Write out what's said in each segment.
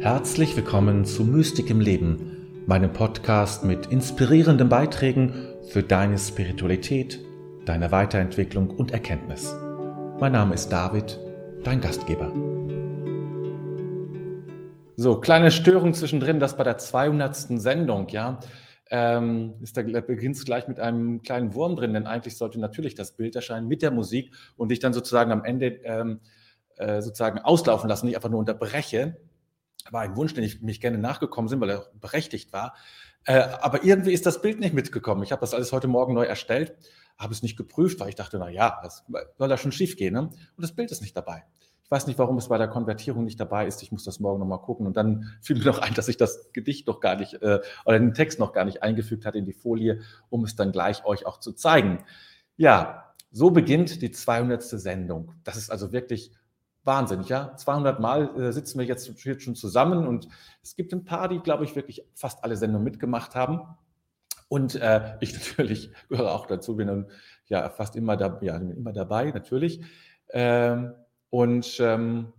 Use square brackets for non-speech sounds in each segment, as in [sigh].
Herzlich willkommen zu Mystik im Leben, meinem Podcast mit inspirierenden Beiträgen für deine Spiritualität, deine Weiterentwicklung und Erkenntnis. Mein Name ist David, dein Gastgeber. So, kleine Störung zwischendrin, das bei der 200. Sendung, ja. Ähm, ist da beginnt es gleich mit einem kleinen Wurm drin, denn eigentlich sollte natürlich das Bild erscheinen mit der Musik und ich dann sozusagen am Ende ähm, äh, sozusagen auslaufen lassen, nicht einfach nur unterbreche. War ein Wunsch, den ich mich gerne nachgekommen bin, weil er berechtigt war. Äh, aber irgendwie ist das Bild nicht mitgekommen. Ich habe das alles heute Morgen neu erstellt, habe es nicht geprüft, weil ich dachte, na ja, das soll da schon schief gehen. Ne? Und das Bild ist nicht dabei. Ich weiß nicht, warum es bei der Konvertierung nicht dabei ist. Ich muss das morgen nochmal gucken. Und dann fiel mir noch ein, dass ich das Gedicht noch gar nicht äh, oder den Text noch gar nicht eingefügt hatte in die Folie, um es dann gleich euch auch zu zeigen. Ja, so beginnt die 200. Sendung. Das ist also wirklich wahnsinnig, ja. 200 Mal äh, sitzen wir jetzt schon zusammen und es gibt ein paar, die, glaube ich, wirklich fast alle Sendungen mitgemacht haben. Und äh, [laughs] ich natürlich gehöre auch dazu, bin dann ja fast immer, da, ja, immer dabei, natürlich. Ähm, und ähm,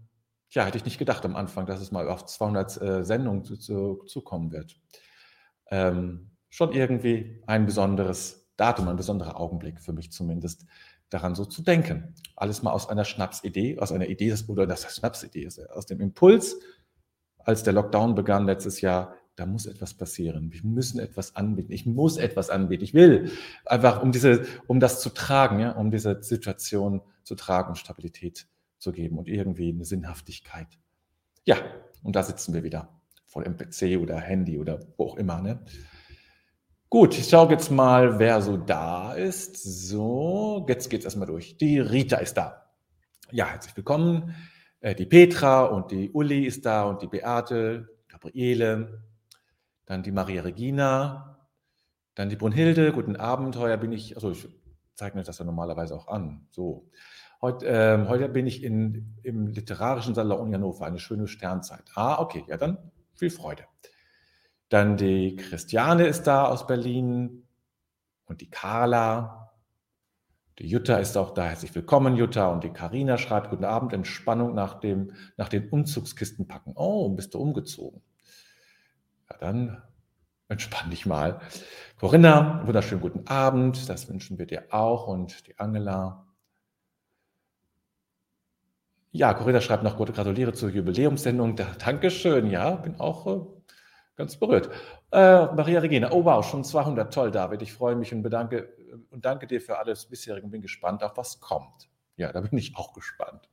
ja, hätte ich nicht gedacht am Anfang, dass es mal auf 200 äh, Sendungen zu, zu, zukommen wird. Ähm, schon irgendwie ein besonderes Datum, ein besonderer Augenblick für mich zumindest, daran so zu denken. Alles mal aus einer Schnapsidee, aus einer Idee, oder das heißt Schnapsidee ist, aus dem Impuls, als der Lockdown begann letztes Jahr, da muss etwas passieren. Wir müssen etwas anbieten. Ich muss etwas anbieten. Ich will einfach, um diese, um das zu tragen, ja, um diese Situation zu tragen Stabilität zu geben und irgendwie eine Sinnhaftigkeit. Ja, und da sitzen wir wieder vor dem PC oder Handy oder wo auch immer. Ne? Gut, ich schaue jetzt mal, wer so da ist. So, jetzt geht es erstmal durch. Die Rita ist da. Ja, herzlich willkommen. Äh, die Petra und die Uli ist da und die Beate, Gabriele, dann die Maria Regina, dann die Brunhilde. Guten Abend, heute bin ich, also ich zeige mir das ja normalerweise auch an. So, Heute, äh, heute bin ich in, im literarischen Salon in Hannover, eine schöne Sternzeit. Ah, okay, ja, dann viel Freude. Dann die Christiane ist da aus Berlin und die Carla. Die Jutta ist auch da. Herzlich willkommen, Jutta. Und die Karina schreibt: Guten Abend, Entspannung nach, dem, nach den Umzugskisten packen. Oh, bist du umgezogen? Ja, dann entspann dich mal. Corinna, wunderschönen guten Abend. Das wünschen wir dir auch. Und die Angela. Ja, Corinna schreibt noch, gratuliere zur Jubiläumssendung. Dankeschön, ja, bin auch äh, ganz berührt. Äh, Maria Regina, oh wow, schon 200, toll, David. Ich freue mich und bedanke und danke dir für alles bisherige und bin gespannt auf was kommt. Ja, da bin ich auch gespannt.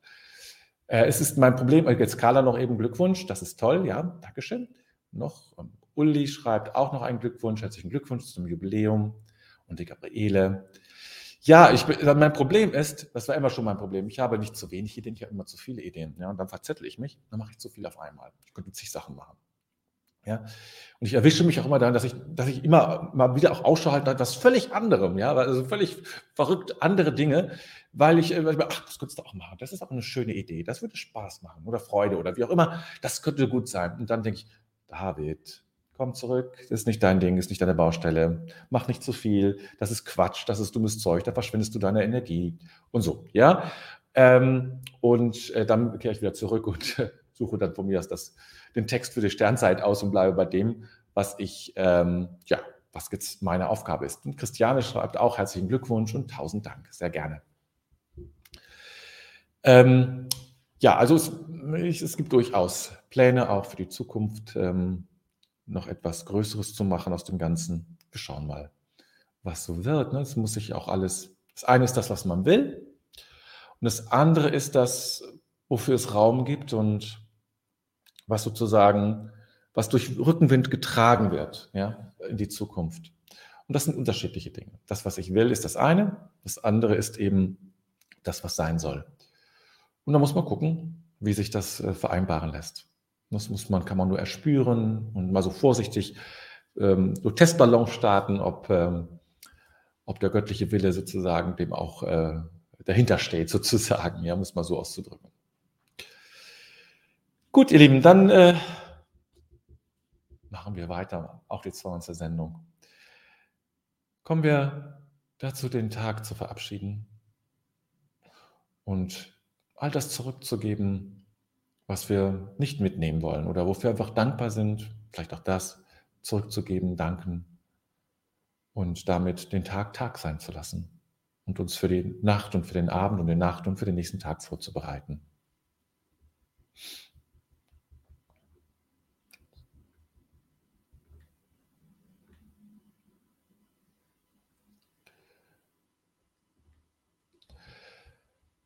Äh, es ist mein Problem, äh, jetzt Carla noch eben Glückwunsch, das ist toll, ja, Dankeschön. Noch, ähm, Uli schreibt auch noch einen Glückwunsch, herzlichen Glückwunsch zum Jubiläum und die Gabriele. Ja, ich, mein Problem ist, das war immer schon mein Problem, ich habe nicht zu wenig Ideen, ich habe immer zu viele Ideen. Ja, und dann verzettel ich mich, dann mache ich zu viel auf einmal. Ich könnte zig Sachen machen. Ja, und ich erwische mich auch immer daran, dass ich, dass ich immer mal wieder auch Ausschau halte nach etwas völlig anderem, ja, also völlig verrückt andere Dinge, weil ich, weil ich ach, das könntest du auch machen, das ist auch eine schöne Idee, das würde Spaß machen oder Freude oder wie auch immer, das könnte gut sein. Und dann denke ich, David, komm zurück, das ist nicht dein Ding, ist nicht deine Baustelle, mach nicht zu viel, das ist Quatsch, das ist dummes Zeug, da verschwendest du deine Energie und so, ja. Ähm, und äh, dann kehre ich wieder zurück und äh, [laughs] suche dann von mir aus das, den Text für die Sternzeit aus und bleibe bei dem, was ich, ähm, ja, was jetzt meine Aufgabe ist. Und Christiane schreibt auch herzlichen Glückwunsch und tausend Dank, sehr gerne. Ähm, ja, also es, es, gibt durchaus Pläne auch für die Zukunft. Ähm, noch etwas Größeres zu machen aus dem Ganzen. Wir schauen mal, was so wird. Ne? Das muss sich auch alles. Das eine ist das, was man will. Und das andere ist das, wofür es Raum gibt und was sozusagen, was durch Rückenwind getragen wird, ja, in die Zukunft. Und das sind unterschiedliche Dinge. Das, was ich will, ist das eine. Das andere ist eben das, was sein soll. Und da muss man gucken, wie sich das äh, vereinbaren lässt. Das muss man, kann man nur erspüren und mal so vorsichtig ähm, so Testballon starten, ob, ähm, ob der göttliche Wille sozusagen dem auch äh, dahinter steht, [laughs] sozusagen, ja, muss man so auszudrücken. Gut, ihr Lieben, dann äh, machen wir weiter, auch die 20. Sendung. Kommen wir dazu, den Tag zu verabschieden und all das zurückzugeben, was wir nicht mitnehmen wollen oder wofür wir einfach dankbar sind, vielleicht auch das zurückzugeben, danken und damit den Tag Tag sein zu lassen und uns für die Nacht und für den Abend und die Nacht und für den nächsten Tag vorzubereiten.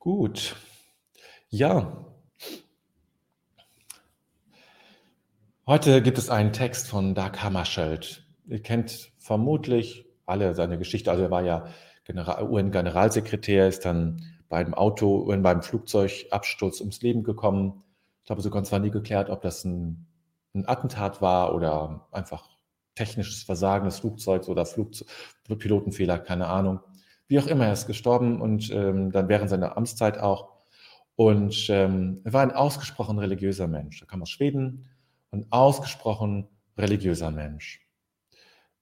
Gut. Ja. Heute gibt es einen Text von Dag Hammarskjöld. Ihr kennt vermutlich alle seine Geschichte. Also er war ja UN-Generalsekretär, ist dann beim Auto, beim Flugzeugabsturz ums Leben gekommen. Ich glaube, sogar zwar nie geklärt, ob das ein, ein Attentat war oder einfach technisches Versagen des Flugzeugs oder Flugzeug, Pilotenfehler, keine Ahnung. Wie auch immer, er ist gestorben und ähm, dann während seiner Amtszeit auch. Und ähm, er war ein ausgesprochen religiöser Mensch. Er kam aus Schweden, ein ausgesprochen religiöser Mensch.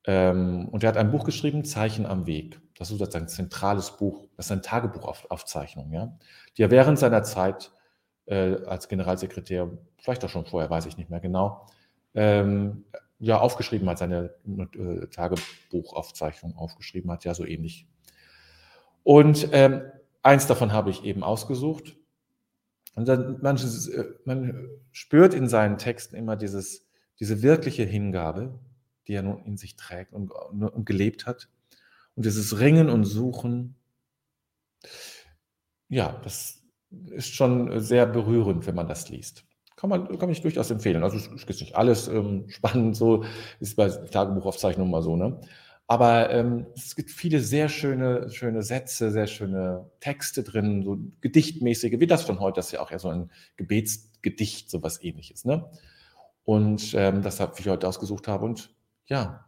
Ähm, und er hat ein Buch geschrieben, Zeichen am Weg. Das ist sozusagen ein zentrales Buch, das ist eine Tagebuchaufzeichnung, ja, die er während seiner Zeit äh, als Generalsekretär, vielleicht auch schon vorher, weiß ich nicht mehr genau, ähm, ja, aufgeschrieben hat, seine äh, Tagebuchaufzeichnung aufgeschrieben hat, ja, so ähnlich und ähm, eins davon habe ich eben ausgesucht. Und dann, manches, äh, man spürt in seinen Texten immer dieses, diese wirkliche Hingabe, die er nun in sich trägt und, und gelebt hat. Und dieses Ringen und Suchen, ja, das ist schon sehr berührend, wenn man das liest. Kann man, kann ich durchaus empfehlen. Also es ist nicht alles ähm, spannend, so ist bei Tagebuchaufzeichnungen mal so, ne? Aber ähm, es gibt viele sehr schöne, schöne Sätze, sehr schöne Texte drin, so gedichtmäßige, wie das von heute, das ist ja auch eher so ein Gebetsgedicht, sowas ähnliches. Ne? Und ähm, das habe ich heute ausgesucht habe. Und ja,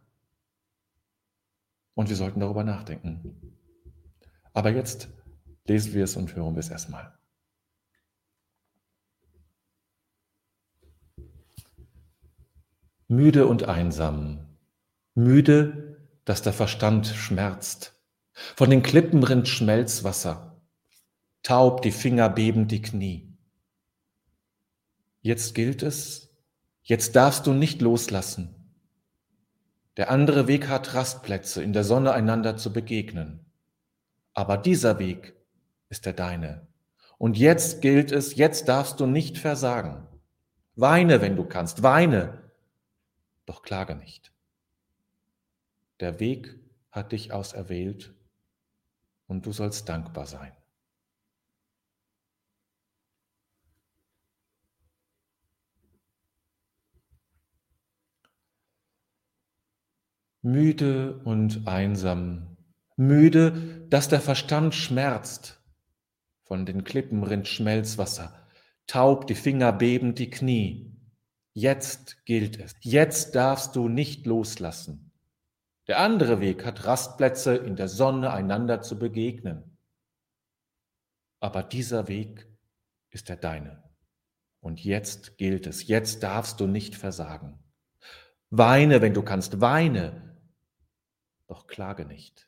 und wir sollten darüber nachdenken. Aber jetzt lesen wir es und hören wir es erstmal. Müde und einsam, müde dass der Verstand schmerzt. Von den Klippen rinnt Schmelzwasser, taub die Finger beben die Knie. Jetzt gilt es, jetzt darfst du nicht loslassen. Der andere Weg hat Rastplätze, in der Sonne einander zu begegnen. Aber dieser Weg ist der deine. Und jetzt gilt es, jetzt darfst du nicht versagen. Weine, wenn du kannst, weine, doch klage nicht. Der Weg hat dich auserwählt und du sollst dankbar sein. Müde und einsam, müde, dass der Verstand schmerzt. Von den Klippen rinnt Schmelzwasser, taub die Finger bebend die Knie. Jetzt gilt es, jetzt darfst du nicht loslassen. Der andere Weg hat Rastplätze, in der Sonne einander zu begegnen. Aber dieser Weg ist der deine. Und jetzt gilt es, jetzt darfst du nicht versagen. Weine, wenn du kannst, weine, doch klage nicht.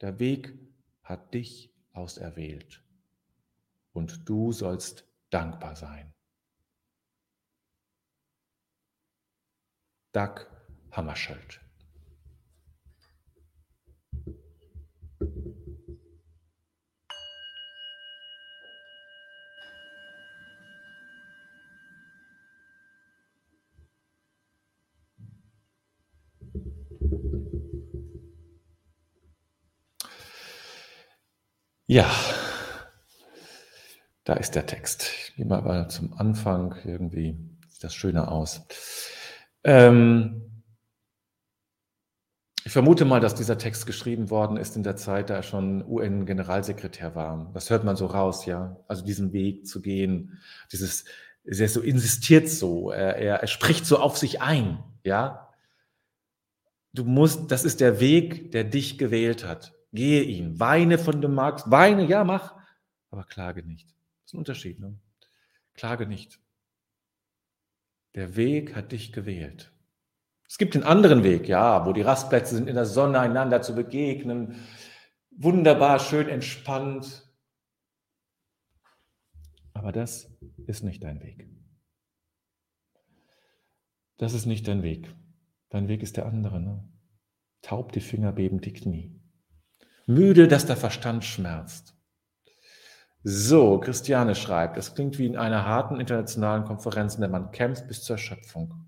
Der Weg hat dich auserwählt und du sollst dankbar sein. Dag Hammarskjöld Ja, da ist der Text. Ich gehe mal zum Anfang. Irgendwie sieht das schöner aus. Ähm, ich vermute mal, dass dieser Text geschrieben worden ist in der Zeit, da er schon UN-Generalsekretär war. Das hört man so raus, ja. Also diesen Weg zu gehen, dieses, er so insistiert so, er, er, er spricht so auf sich ein, ja. Du musst, das ist der Weg, der dich gewählt hat. Gehe ihn, weine von dem Markt, weine, ja, mach, aber klage nicht. Das ist ein Unterschied, ne? Klage nicht. Der Weg hat dich gewählt. Es gibt einen anderen Weg, ja, wo die Rastplätze sind, in der Sonne einander zu begegnen. Wunderbar, schön entspannt. Aber das ist nicht dein Weg. Das ist nicht dein Weg. Dein Weg ist der andere. Ne? Taub die Finger, beben die Knie müde, dass der Verstand schmerzt. So, Christiane schreibt, es klingt wie in einer harten internationalen Konferenz, in der man kämpft bis zur Schöpfung,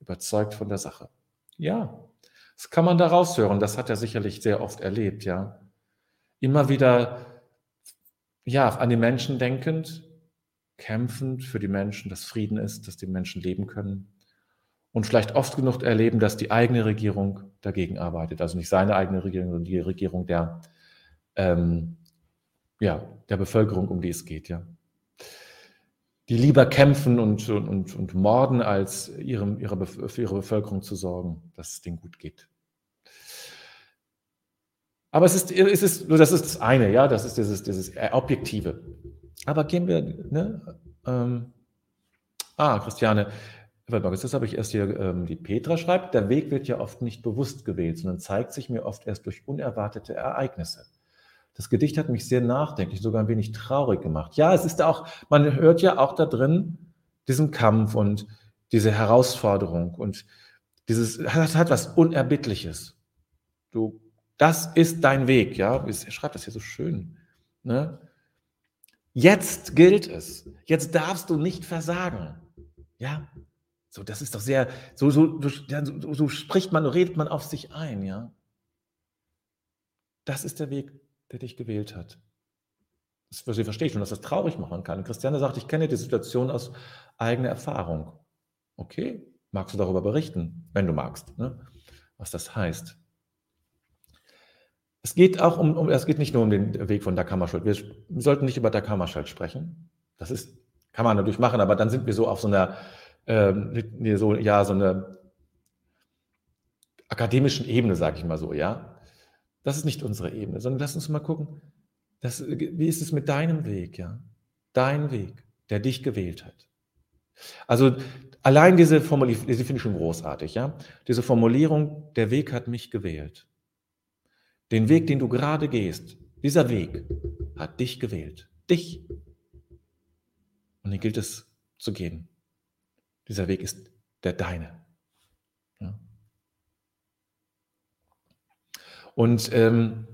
überzeugt von der Sache. Ja, das kann man da raushören, das hat er sicherlich sehr oft erlebt, ja. Immer wieder, ja, an die Menschen denkend, kämpfend für die Menschen, dass Frieden ist, dass die Menschen leben können und vielleicht oft genug erleben, dass die eigene Regierung dagegen arbeitet. Also nicht seine eigene Regierung, sondern die Regierung der, ähm, ja, der Bevölkerung, um die es geht. Ja. Die lieber kämpfen und, und, und morden, als ihrem, ihre, für ihre Bevölkerung zu sorgen, dass es denen gut geht. Aber es ist, es ist, das ist das eine, ja, das ist dieses, dieses Objektive. Aber gehen wir, ne, ähm, ah, Christiane, das habe ich erst hier, ähm, die Petra schreibt, der Weg wird ja oft nicht bewusst gewählt, sondern zeigt sich mir oft erst durch unerwartete Ereignisse. Das Gedicht hat mich sehr nachdenklich, sogar ein wenig traurig gemacht. Ja, es ist auch, man hört ja auch da drin diesen Kampf und diese Herausforderung und dieses, das hat was Unerbittliches. Du, das ist dein Weg, ja. Er schreibt das hier so schön. Ne? Jetzt gilt es. Jetzt darfst du nicht versagen. Ja, so, das ist doch sehr, so, so, so, so spricht man, redet man auf sich ein, ja. Das ist der Weg, der dich gewählt hat. Das verstehe ich schon, dass das traurig machen kann. Christiane sagt, ich kenne die Situation aus eigener Erfahrung. Okay, magst du darüber berichten, wenn du magst, ne? was das heißt. Es geht auch um, um, es geht nicht nur um den Weg von Dakammerschuld. Wir sollten nicht über Dakammerschuld sprechen. Das ist, kann man natürlich machen, aber dann sind wir so auf so einer ähm, so, ja, so eine akademischen Ebene, sage ich mal so, ja. Das ist nicht unsere Ebene, sondern lass uns mal gucken, das, wie ist es mit deinem Weg, ja? Dein Weg, der dich gewählt hat. Also allein diese Formulierung, die finde ich schon großartig, ja. Diese Formulierung, der Weg hat mich gewählt. Den Weg, den du gerade gehst, dieser Weg hat dich gewählt. Dich. Und den gilt es zu gehen. Dieser Weg ist der deine. Ja. Und ähm,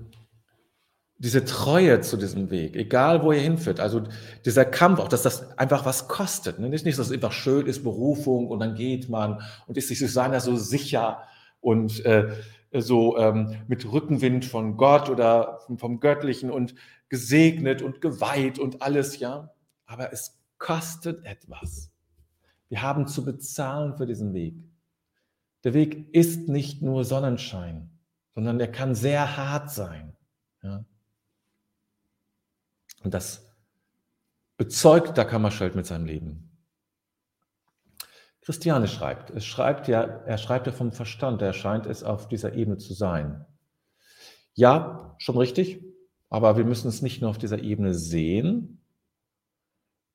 diese Treue zu diesem Weg, egal wo er hinführt, also dieser Kampf, auch dass das einfach was kostet. Ne? Nicht, dass es einfach schön ist, Berufung und dann geht man und ist sich seiner so sicher und äh, so ähm, mit Rückenwind von Gott oder vom Göttlichen und gesegnet und geweiht und alles, ja. Aber es kostet etwas. Wir haben zu bezahlen für diesen Weg. Der Weg ist nicht nur Sonnenschein, sondern er kann sehr hart sein. Ja? Und das bezeugt der Kammerscheld mit seinem Leben. Christiane schreibt, es schreibt ja, er schreibt ja vom Verstand, er scheint es auf dieser Ebene zu sein. Ja, schon richtig, aber wir müssen es nicht nur auf dieser Ebene sehen.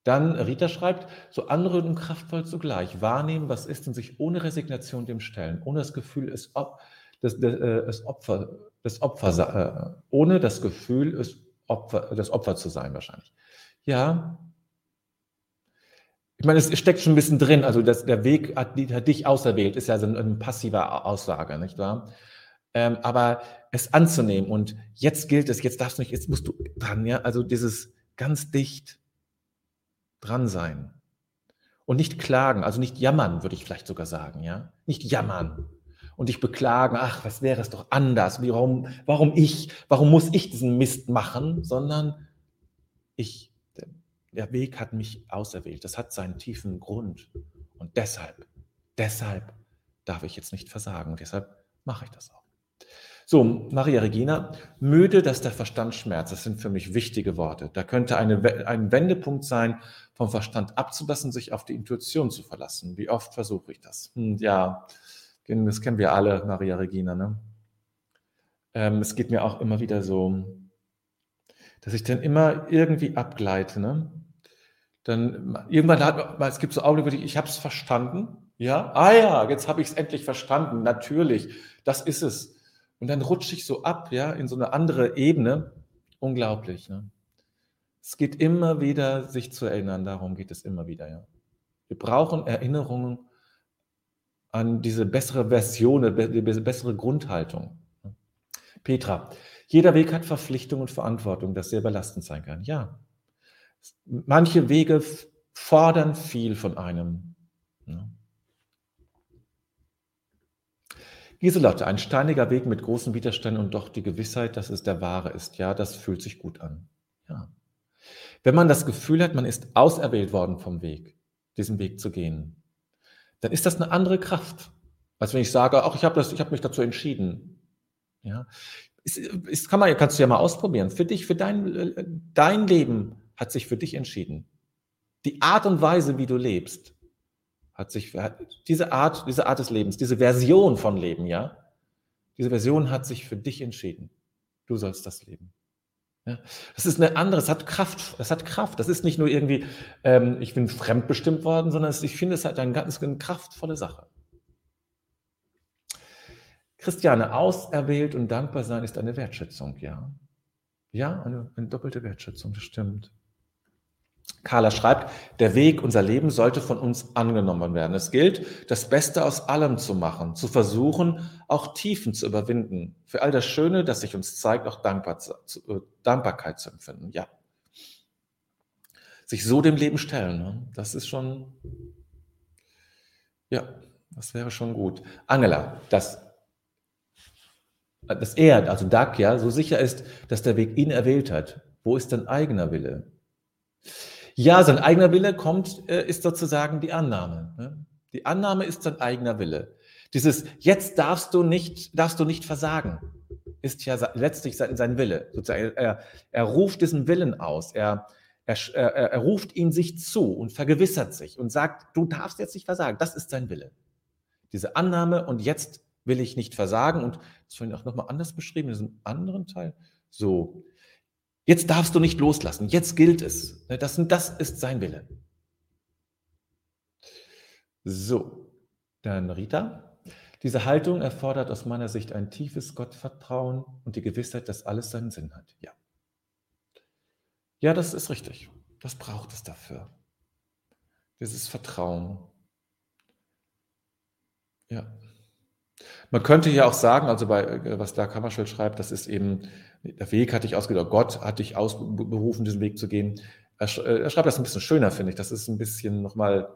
Dann Rita schreibt, so anrührend und kraftvoll zugleich wahrnehmen, was ist und sich ohne Resignation dem stellen, ohne das Gefühl, es, das, das, das äh, Opfer, das Opfer, äh, ohne das Gefühl, es Opfer, das Opfer zu sein wahrscheinlich. Ja, ich meine, es steckt schon ein bisschen drin. Also das, der Weg hat, hat dich auserwählt, ist ja so eine, eine passive Aussage, nicht wahr? Ähm, aber es anzunehmen und jetzt gilt es, jetzt darfst du nicht, jetzt musst du dran, ja. Also dieses ganz dicht dran sein und nicht klagen, also nicht jammern, würde ich vielleicht sogar sagen, ja. Nicht jammern und dich beklagen, ach, was wäre es doch anders? Wie, warum, warum ich? Warum muss ich diesen Mist machen? Sondern ich der Weg hat mich auserwählt. Das hat seinen tiefen Grund. Und deshalb, deshalb darf ich jetzt nicht versagen. Deshalb mache ich das auch. So, Maria Regina, müde, dass der Verstand schmerzt. Das sind für mich wichtige Worte. Da könnte eine, ein Wendepunkt sein, vom Verstand abzulassen, sich auf die Intuition zu verlassen. Wie oft versuche ich das? Hm, ja, das kennen wir alle, Maria Regina. Ne? Ähm, es geht mir auch immer wieder so, dass ich dann immer irgendwie abgleite. Ne? dann irgendwann hat es gibt so Augenblicke, ich habe es verstanden. Ja, ah ja, jetzt habe ich es endlich verstanden. Natürlich, das ist es. Und dann rutsche ich so ab, ja, in so eine andere Ebene. Unglaublich. Ne? Es geht immer wieder, sich zu erinnern. Darum geht es immer wieder. Ja. Wir brauchen Erinnerungen an diese bessere Version, diese bessere Grundhaltung. Petra, jeder Weg hat Verpflichtung und Verantwortung, das sehr belastend sein kann. Ja, Manche Wege fordern viel von einem. Ne? Giselotte, ein steiniger Weg mit großen Widerständen und doch die Gewissheit, dass es der wahre ist. Ja, das fühlt sich gut an. Ja. Wenn man das Gefühl hat, man ist auserwählt worden vom Weg, diesen Weg zu gehen, dann ist das eine andere Kraft, als wenn ich sage, ach, ich habe hab mich dazu entschieden. Ja. Ist, ist, kann man, kannst du ja mal ausprobieren. Für dich, für dein, äh, dein Leben hat sich für dich entschieden. Die Art und Weise, wie du lebst, hat sich, hat, diese Art, diese Art des Lebens, diese Version von Leben, ja, diese Version hat sich für dich entschieden. Du sollst das leben. Ja, das ist eine andere, es hat Kraft, es hat Kraft. Das ist nicht nur irgendwie, ähm, ich bin fremdbestimmt worden, sondern es, ich finde, es hat eine ganz eine kraftvolle Sache. Christiane, auserwählt und dankbar sein ist eine Wertschätzung, ja. Ja, eine, eine doppelte Wertschätzung, das stimmt. Carla schreibt, der Weg, unser Leben sollte von uns angenommen werden. Es gilt, das Beste aus allem zu machen, zu versuchen, auch Tiefen zu überwinden. Für all das Schöne, das sich uns zeigt, auch Dankbar zu, äh, Dankbarkeit zu empfinden. Ja. Sich so dem Leben stellen, ne? das ist schon, ja, das wäre schon gut. Angela, dass, dass er, also Dag, ja, so sicher ist, dass der Weg ihn erwählt hat. Wo ist dein eigener Wille? Ja, sein eigener Wille kommt, äh, ist sozusagen die Annahme. Ne? Die Annahme ist sein eigener Wille. Dieses jetzt darfst du nicht, darfst du nicht versagen, ist ja letztlich sein, sein Wille. Sozusagen, er, er ruft diesen Willen aus. Er, er, er, ruft ihn sich zu und vergewissert sich und sagt, du darfst jetzt nicht versagen. Das ist sein Wille. Diese Annahme und jetzt will ich nicht versagen. Und das vorhin auch nochmal anders beschrieben, in diesem anderen Teil. So, Jetzt darfst du nicht loslassen. Jetzt gilt es. Ne, das, das ist sein Wille. So, dann Rita. Diese Haltung erfordert aus meiner Sicht ein tiefes Gottvertrauen und die Gewissheit, dass alles seinen Sinn hat. Ja. Ja, das ist richtig. Das braucht es dafür. Dieses Vertrauen. Ja. Man könnte ja auch sagen, also bei äh, was da Kammerschell schreibt, das ist eben, der Weg hat dich ausgedacht, Gott hat dich ausberufen, diesen Weg zu gehen. Er, äh, er schreibt das ein bisschen schöner, finde ich. Das ist ein bisschen nochmal,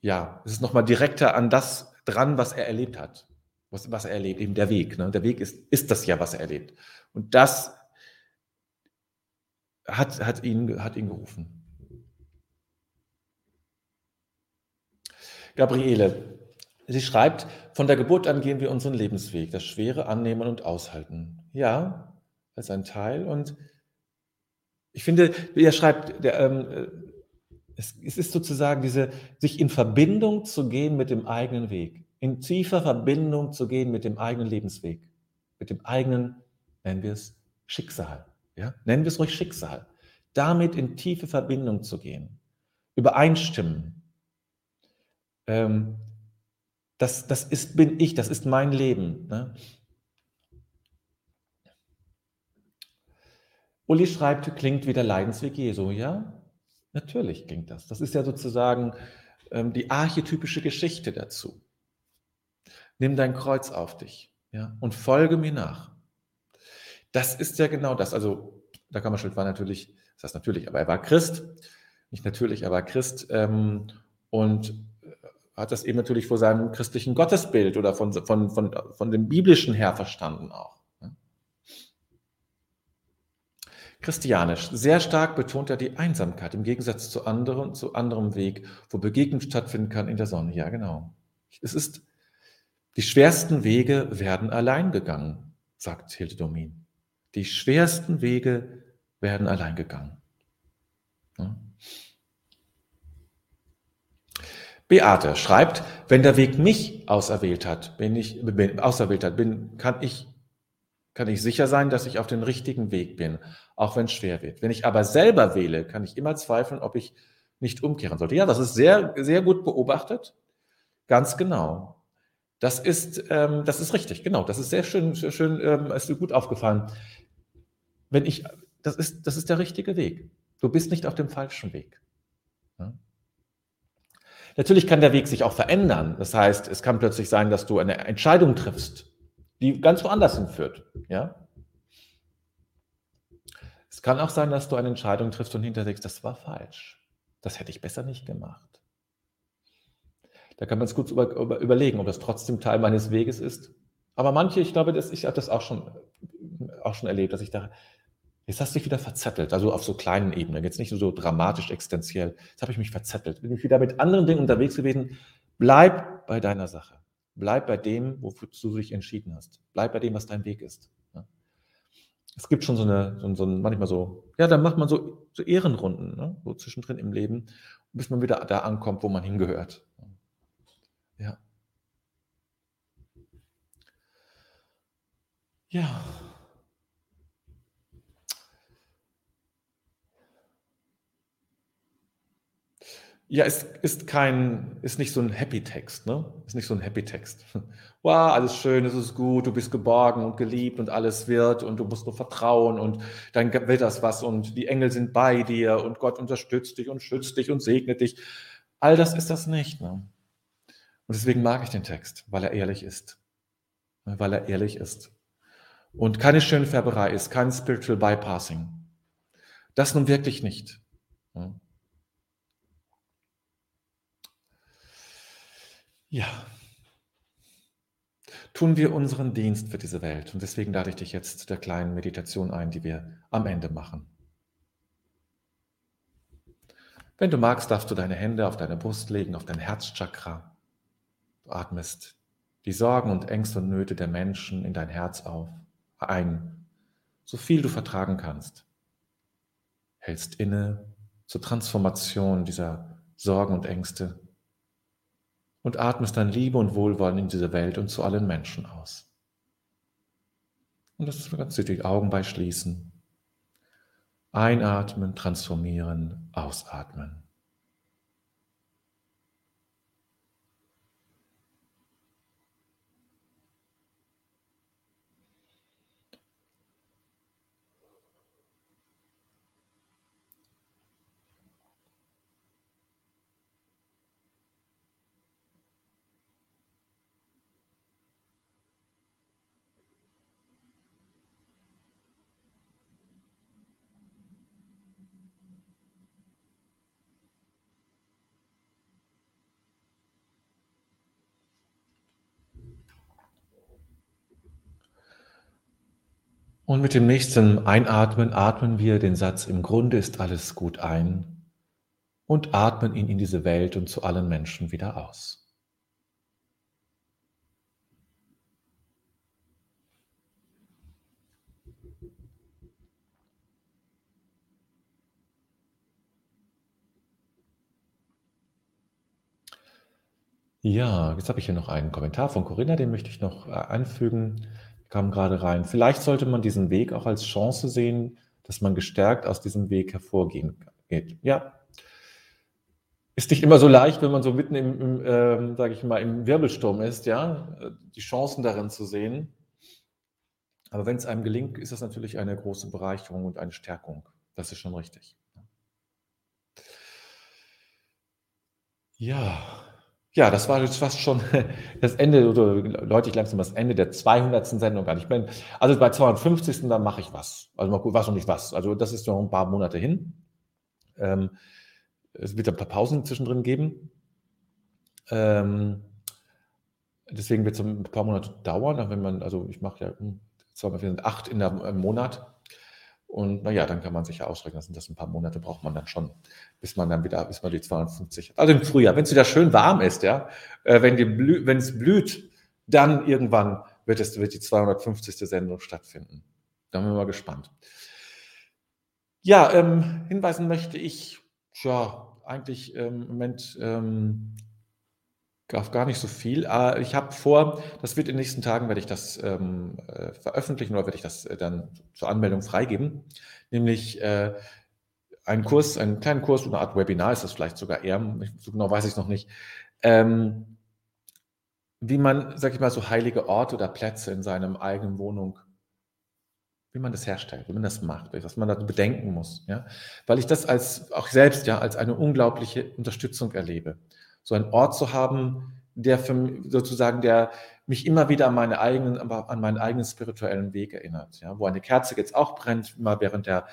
ja, es ist nochmal direkter an das dran, was er erlebt hat. Was, was er erlebt, eben der Weg. Ne? Der Weg ist, ist das ja, was er erlebt. Und das hat, hat, ihn, hat ihn gerufen. Gabriele, Sie schreibt, von der Geburt an gehen wir unseren Lebensweg, das Schwere annehmen und aushalten. Ja, als ein Teil. Und ich finde, wie er schreibt, der, ähm, äh, es, es, ist sozusagen diese, sich in Verbindung zu gehen mit dem eigenen Weg, in tiefer Verbindung zu gehen mit dem eigenen Lebensweg, mit dem eigenen, nennen wir es, Schicksal. Ja? Nennen wir es ruhig Schicksal. Damit in tiefe Verbindung zu gehen, übereinstimmen. Ähm, das, das ist, bin ich, das ist mein Leben. Ne? Uli schreibt, klingt wie der Leidensweg Jesu. Ja, natürlich klingt das. Das ist ja sozusagen ähm, die archetypische Geschichte dazu. Nimm dein Kreuz auf dich ja, und folge mir nach. Das ist ja genau das. Also, der Kammerschild war natürlich, das heißt natürlich, aber er war Christ. Nicht natürlich, er war Christ. Ähm, und hat das eben natürlich vor seinem christlichen Gottesbild oder von, von, von, von dem biblischen her verstanden auch. Ne? Christianisch, sehr stark betont er die Einsamkeit im Gegensatz zu anderen, zu anderem Weg, wo Begegnung stattfinden kann in der Sonne. Ja, genau. Es ist, die schwersten Wege werden allein gegangen, sagt Hilde Domin. Die schwersten Wege werden allein gegangen. Ja. Beate schreibt, wenn der Weg mich auserwählt hat, bin ich, bin, auserwählt hat, bin, kann ich, kann ich sicher sein, dass ich auf dem richtigen Weg bin, auch wenn es schwer wird. Wenn ich aber selber wähle, kann ich immer zweifeln, ob ich nicht umkehren sollte. Ja, das ist sehr, sehr gut beobachtet. Ganz genau. Das ist, ähm, das ist richtig, genau. Das ist sehr schön, sehr schön, ähm, ist dir gut aufgefallen. Wenn ich, das ist, das ist der richtige Weg. Du bist nicht auf dem falschen Weg. Natürlich kann der Weg sich auch verändern. Das heißt, es kann plötzlich sein, dass du eine Entscheidung triffst, die ganz woanders hinführt. Ja? Es kann auch sein, dass du eine Entscheidung triffst und hinterher denkst, das war falsch. Das hätte ich besser nicht gemacht. Da kann man es gut über, über, überlegen, ob das trotzdem Teil meines Weges ist. Aber manche, ich glaube, das, ich habe das auch schon, auch schon erlebt, dass ich da Jetzt hast du dich wieder verzettelt, also auf so kleinen Ebenen, jetzt nicht so dramatisch existenziell. Jetzt habe ich mich verzettelt. Bin ich wieder mit anderen Dingen unterwegs gewesen. Bleib bei deiner Sache. Bleib bei dem, wofür du dich entschieden hast. Bleib bei dem, was dein Weg ist. Es gibt schon so eine, so, so manchmal so, ja, dann macht man so, so Ehrenrunden, ne? so zwischendrin im Leben, bis man wieder da ankommt, wo man hingehört. Ja. Ja. Ja, es ist kein, ist nicht so ein Happy Text, ne? Ist nicht so ein Happy Text. [laughs] Wow, alles schön, es ist gut, du bist geborgen und geliebt und alles wird und du musst nur vertrauen und dann wird das was und die Engel sind bei dir und Gott unterstützt dich und schützt dich und segnet dich. All das ist das nicht, ne? Und deswegen mag ich den Text, weil er ehrlich ist. Weil er ehrlich ist. Und keine Schönfärberei ist, kein Spiritual Bypassing. Das nun wirklich nicht. Ne? Ja. Tun wir unseren Dienst für diese Welt. Und deswegen lade ich dich jetzt zu der kleinen Meditation ein, die wir am Ende machen. Wenn du magst, darfst du deine Hände auf deine Brust legen, auf dein Herzchakra. Du atmest die Sorgen und Ängste und Nöte der Menschen in dein Herz auf, ein, so viel du vertragen kannst. Hältst inne zur Transformation dieser Sorgen und Ängste und atmest dann Liebe und Wohlwollen in diese Welt und zu allen Menschen aus. Und das kannst du die Augen bei schließen. Einatmen, transformieren, ausatmen. Und mit dem nächsten Einatmen atmen wir den Satz im Grunde ist alles gut ein und atmen ihn in diese Welt und zu allen Menschen wieder aus. Ja, jetzt habe ich hier noch einen Kommentar von Corinna, den möchte ich noch äh, einfügen. Kam gerade rein. Vielleicht sollte man diesen Weg auch als Chance sehen, dass man gestärkt aus diesem Weg hervorgehen geht. Ja, ist nicht immer so leicht, wenn man so mitten im, im ähm, sage ich mal, im Wirbelsturm ist, ja, die Chancen darin zu sehen. Aber wenn es einem gelingt, ist das natürlich eine große Bereicherung und eine Stärkung. Das ist schon richtig. Ja, ja, das war jetzt fast schon [laughs] das Ende, oder läute ich langsam das Ende der 200. Sendung an. Ich bin, also bei 250. da mache ich was. Also mal gut, was und nicht was. Also das ist noch ein paar Monate hin. Ähm, es wird ein paar Pausen zwischendrin geben. Ähm, deswegen wird es ein paar Monate dauern. Wenn man, also ich mache ja hm, zweimal acht in einem Monat. Und naja, dann kann man sich ja ausrechnen, sind das ein paar Monate braucht man dann schon, bis man dann wieder, bis man die 250 hat. Also im Frühjahr, wenn es wieder schön warm ist, ja, äh, wenn, die blü wenn es blüht, dann irgendwann wird, es, wird die 250. Sendung stattfinden. Da sind wir mal gespannt. Ja, ähm, hinweisen möchte ich, ja, eigentlich ähm, Moment ähm, auf gar nicht so viel. Äh, ich habe vor, das wird in den nächsten Tagen, werde ich das ähm, äh, veröffentlichen oder werde ich das äh, dann zur Anmeldung freigeben, nämlich äh, einen Kurs, einen kleinen Kurs, eine Art Webinar ist das vielleicht sogar eher, so genau weiß ich es noch nicht, ähm, wie man, sag ich mal, so heilige Orte oder Plätze in seinem eigenen Wohnung wie man das herstellt, wie man das macht, was man da bedenken muss. Ja? Weil ich das als auch selbst ja als eine unglaubliche Unterstützung erlebe. So einen Ort zu haben, der für sozusagen, der mich immer wieder an, meine eigenen, an meinen eigenen spirituellen Weg erinnert. Ja? Wo eine Kerze jetzt auch brennt, immer während der,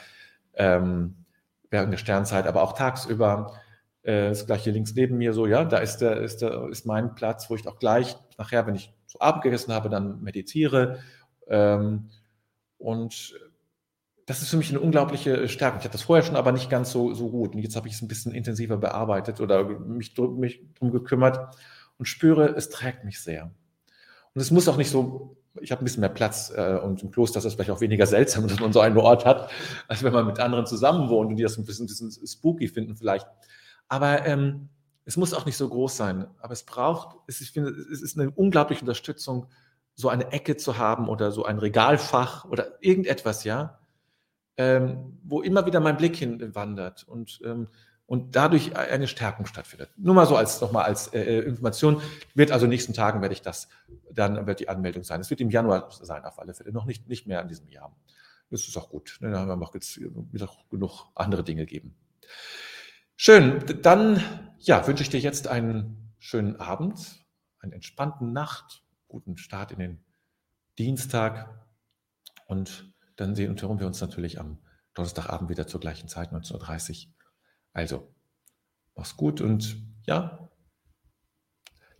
ähm, während der Sternzeit, aber auch tagsüber. Äh, das gleiche links neben mir so, ja, da ist, der, ist, der, ist mein Platz, wo ich auch gleich nachher, wenn ich zu Abend gegessen habe, dann meditiere. Ähm, und das ist für mich eine unglaubliche Stärke. Ich hatte das vorher schon, aber nicht ganz so, so gut. Und jetzt habe ich es ein bisschen intensiver bearbeitet oder mich, mich drum gekümmert und spüre, es trägt mich sehr. Und es muss auch nicht so, ich habe ein bisschen mehr Platz äh, und im Kloster ist das vielleicht auch weniger seltsam, [laughs] dass man so einen Ort hat, als wenn man mit anderen zusammen wohnt und die das ein bisschen, ein bisschen spooky finden vielleicht. Aber ähm, es muss auch nicht so groß sein. Aber es braucht, es, ich finde, es ist eine unglaubliche Unterstützung so eine Ecke zu haben oder so ein Regalfach oder irgendetwas, ja, ähm, wo immer wieder mein Blick hinwandert und, ähm, und dadurch eine Stärkung stattfindet. Nur mal so als nochmal als äh, äh, Information. Wird also in den nächsten Tagen werde ich das, dann wird die Anmeldung sein. Es wird im Januar sein, auf alle Fälle, noch nicht, nicht mehr in diesem Jahr. Das ist auch gut. Ne? Da haben wir noch jetzt wieder genug andere Dinge geben. Schön. Dann ja, wünsche ich dir jetzt einen schönen Abend, einen entspannten Nacht guten Start in den Dienstag. Und dann sehen und hören wir uns natürlich am Donnerstagabend wieder zur gleichen Zeit, 19.30 Uhr. Also, mach's gut und ja,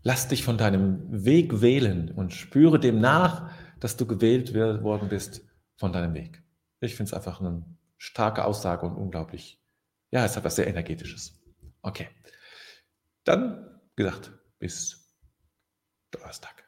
lass dich von deinem Weg wählen und spüre dem nach, dass du gewählt worden bist von deinem Weg. Ich finde es einfach eine starke Aussage und unglaublich, ja, es hat was sehr Energetisches. Okay. Dann, gesagt, bis Donnerstag.